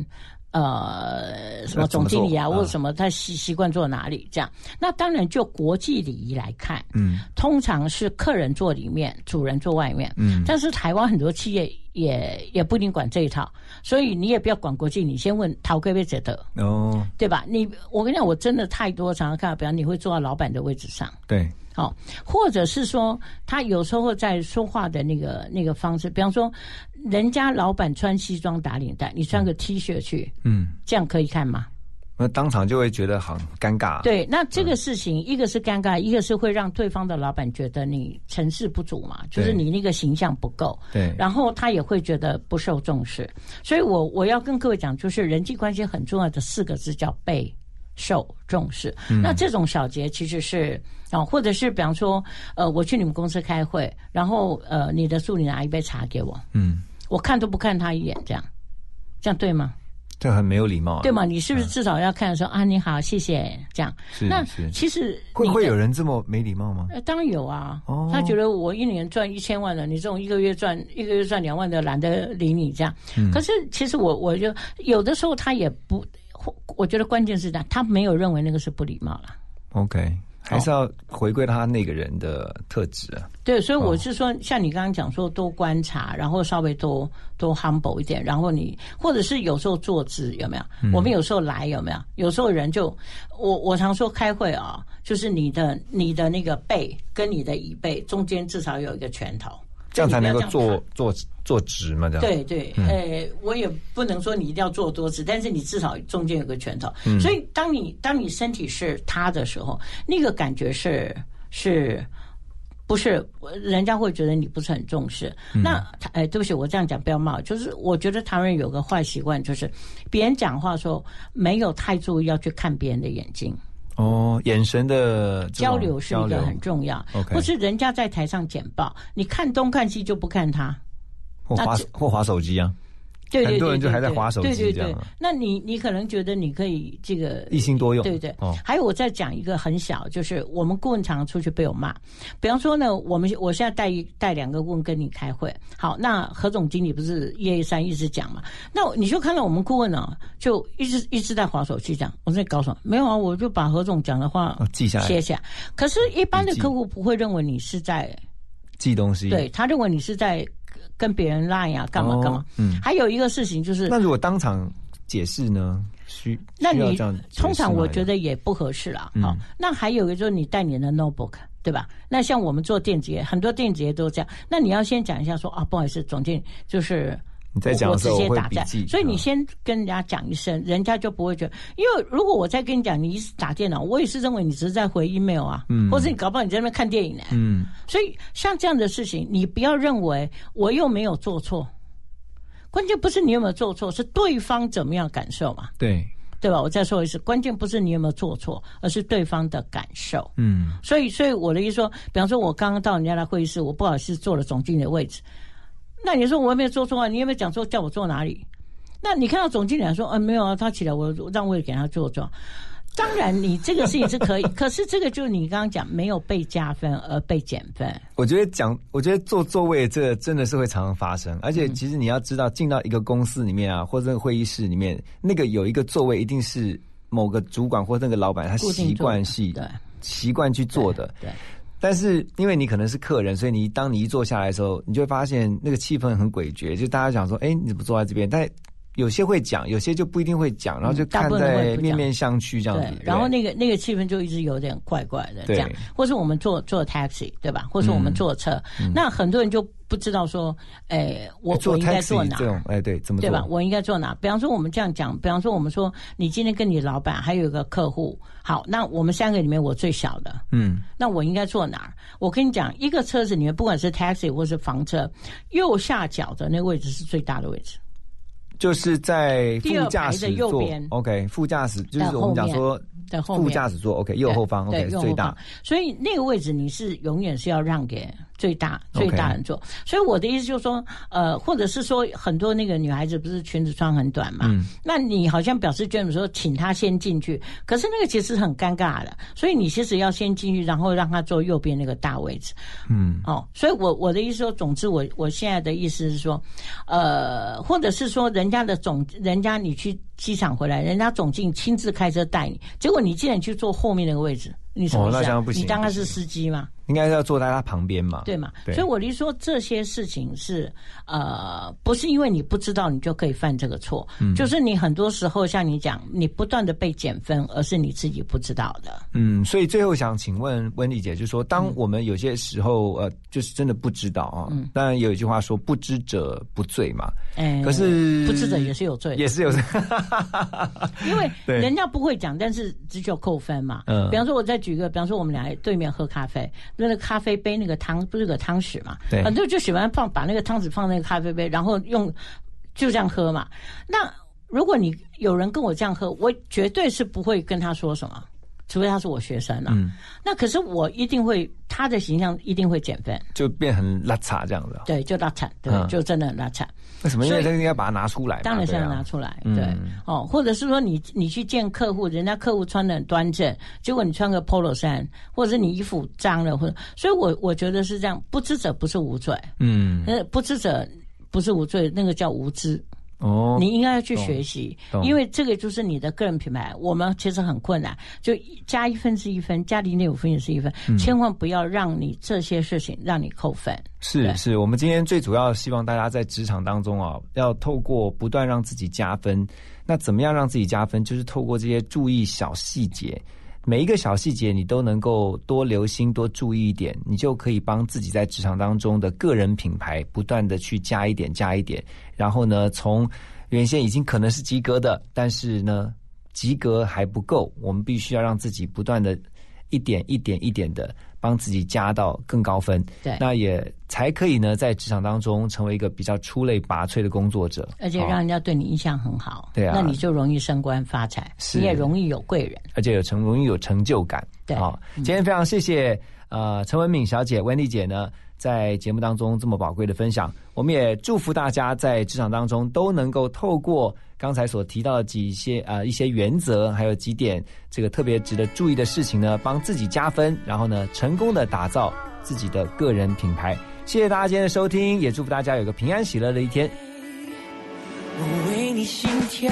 呃，什么总经理啊，或者什么他习习惯坐哪里？这样，那当然就国际礼仪来看，嗯通常是客人坐里面，主人坐外面。嗯但是台湾很多企业也也不一定管这一套，所以你也不要管国际，你先问陶贵贝者的，哦，对吧？你我跟你讲，我真的太多常常看到，比方你会坐到老板的位置上。对，好、或者是说他有时候在说话的那个那个方式，比方说，人家老板穿西装打领带，你穿个 T 恤去，嗯，这样可以看吗？那当场就会觉得很尴尬。，对，那这个事情，一个是尴尬，一个是会让对方的老板觉得你成事不足嘛，就是你那个形象不够。对然后他也会觉得不受重视，所以我我要跟各位讲，就是人际关系很重要的四个字叫被受重视。嗯那这种小节其实是啊、或者是比方说，呃，我去你们公司开会，然后呃，你的助理拿一杯茶给我，嗯，我看都不看他一眼，这样，这样对吗？这很没有礼貌啊。对吗？你是不是至少要看说、啊，你好，谢谢，这样？那其实你的会会有人这么没礼貌吗？呃，当然有啊。哦他觉得我一年赚一千万了，你这种一个月赚一个月赚两万的，懒得理你这样。嗯可是其实我我就有的时候他也不，我觉得关键是这样，他没有认为那个是不礼貌了。OK，还是要回归他那个人的特质啊。对，所以我是说，像你刚刚讲说，多观察，然后稍微多多 humble 一点，然后你或者是有时候坐姿有没有？我们有时候来有没有？有时候人就我我常说开会啊，就是你的你的那个背跟你的椅背中间至少有一个拳头。这样才能够做做做直嘛，这样。对对，嗯呃，我也不能说你一定要做多直，但是你至少中间有个拳头。嗯所以当你当你身体是塌的时候，那个感觉是是。不是，人家会觉得你不是很重视。嗯那，哎，对不起，我这样讲不要骂。就是我觉得台湾人有个坏习惯，就是别人讲话的时候没有太注意要去看别人的眼睛。哦，眼神的交流是一个很重要，OK。或是人家在台上简报，你看东看西就不看他，或划或划手机啊，对对对很多人就还在对。滑手机对对对这样啊，那你你可能觉得你可以这个一心多用对对。哦。还有我再讲一个很小，就是我们顾问常常出去被我骂，比方说呢，我们我现在带一带两个顾问跟你开会，好，那何总经理不是叶一三一直讲嘛，那你就看到我们顾问啊，就一直一直在划手机讲，我在搞什么？没有啊，我就把何总讲的话哦记下来。写下。可是，一般的客户不会认为你是在记东西。对他认为你是在跟别人赖呀，干嘛干嘛哦。嗯还有一个事情就是，那如果当场解释呢？需那你通常我觉得也不合适啦。嗯好，那还有一个就是你带你的 notebook，对吧？那像我们做电子业，很多电子业都这样。那你要先讲一下说啊，不好意思，总经理，就是你在讲我直的时候我会接打在笔记，所以你嗯先跟人家讲一声，人家就不会觉得。因为如果我再跟你讲，你一直打电脑，我也是认为你只是在回 email 啊，嗯或者你搞不好你在那边看电影呢。嗯，所以像这样的事情，你不要认为我又没有做错，关键不是你有没有做错，是对方怎么样感受嘛，对，对吧？我再说一次，关键不是你有没有做错，而是对方的感受。嗯，所以，所以我的意思说，比方说，我刚刚到人家的会议室，我不好意思坐了总经理的位置，那你说我有没有做错啊？你有没有讲说叫我坐哪里？那你看到总经理说，嗯、没有啊，他起来，我让位给他坐坐。当然，你这个事情是可以，可是这个就是你刚刚讲没有被加分而被减分。我觉得讲，我觉得坐座位这个真的是会常常发生，而且嗯其实你要知道，进到一个公司里面啊，或者那个会议室里面，那个有一个座位一定是某个主管或那个老板他习惯系对习惯去坐的。对，但是因为你可能是客人，所以你当你一坐下来的时候，你就会发现那个气氛很诡谲，就大家想说，哎，你怎么坐在这边？但有些会讲，有些就不一定会讲，然后就看在面面相觑这样子对。，然后那个那个气氛就一直有点怪怪的这样，或是我们坐坐 taxi 对吧？或是我们坐车，那很多人就不知道说，哎，我做我应该坐哪这？种，哎，对，怎么做？对吧？我应该坐哪？比方说，我们这样讲，比方说，我们说你今天跟你老板还有一个客户，好，那我们三个里面我最小的，嗯，那我应该坐哪儿？我跟你讲，一个车子里面，不管是 taxi 或是房车，右下角的那个位置是最大的位置。就是在副驾驶座，OK，副驾驶就是我们讲说在后面。副驾驶座，OK，右后方，OK 最大。所以那个位置你是永远是要让给最大最大人坐。所以我的意思就是说，呃，或者是说很多那个女孩子不是裙子穿很短嘛，嗯。那你好像表示觉得说请她先进去，可是那个其实很尴尬的，所以你其实要先进去，然后让她坐右边那个大位置。嗯，哦，所以我我的意思说，总之我我现在的意思是说，呃，或者是说人家的总，人家你去机场回来，人家总经亲自开车带你，结果你竟然去坐后面那个位置，你什么哦意思、啊？那不行你当然是司机嘛，应该是要坐在他旁边嘛，对嘛？对。所以我的意思说，这些事情是呃，不是因为你不知道你就可以犯这个错，嗯。就是你很多时候像你讲，你不断的被减分，而是你自己不知道的。嗯，所以最后想请问温丽姐，就是说，当我们有些时候呃，就是真的不知道啊，嗯。当然有一句话说“不知者不罪”嘛，哎，可是不知者也是有罪，也是有罪，因为 人家不会讲，但是只有扣分嘛。嗯。比方说，我再举个，比方说我们俩对面喝咖啡，那个咖啡杯那个汤不是个汤匙嘛？对很多人就喜欢放把那个汤匙放那个咖啡杯，然后用就这样喝嘛。那如果你有人跟我这样喝，我绝对是不会跟他说什么。除非他是我学生啊，嗯，那可是我一定会他的形象一定会减分，就变很邋遢这样子啊。对，就拉惨，对，嗯就真的很拉惨。为什么？因为所以这个要把它拿出来，当然是要拿出来，嗯。对，哦，或者是说你你去见客户，人家客户穿的很端正，结果你穿个 polo 衫，或者是你衣服脏了，或者，所以我我觉得是这样，不知者不是无罪，嗯，呃，不知者不是无罪，那个叫无知。哦，你应该要去学习，因为这个就是你的个人品牌。我们其实很困难，就加一分是一分，加零点五分也是一分，嗯千万不要让你这些事情让你扣分。是是，我们今天最主要希望大家在职场当中啊，要透过不断让自己加分。那怎么样让自己加分？就是透过这些注意小细节。每一个小细节你都能够多留心、多注意一点，你就可以帮自己在职场当中的个人品牌不断的去加一点、加一点，然后呢，从原先已经可能是及格的，但是呢，及格还不够，我们必须要让自己不断的一点一点一点的帮自己加到更高分，对。那也才可以呢，在职场当中成为一个比较出类拔萃的工作者，而且哦让人家对你印象很好，对啊。那你就容易升官发财，是。你也容易有贵人。而且有成容易有成就感。对。好、今天非常谢谢呃陈文敏小姐、温丽姐呢，在节目当中这么宝贵的分享。我们也祝福大家在职场当中都能够透过刚才所提到的几些呃一些原则，还有几点这个特别值得注意的事情呢，帮自己加分，然后呢成功的打造自己的个人品牌。谢谢大家今天的收听，也祝福大家有个平安喜乐的一天。我为你心跳，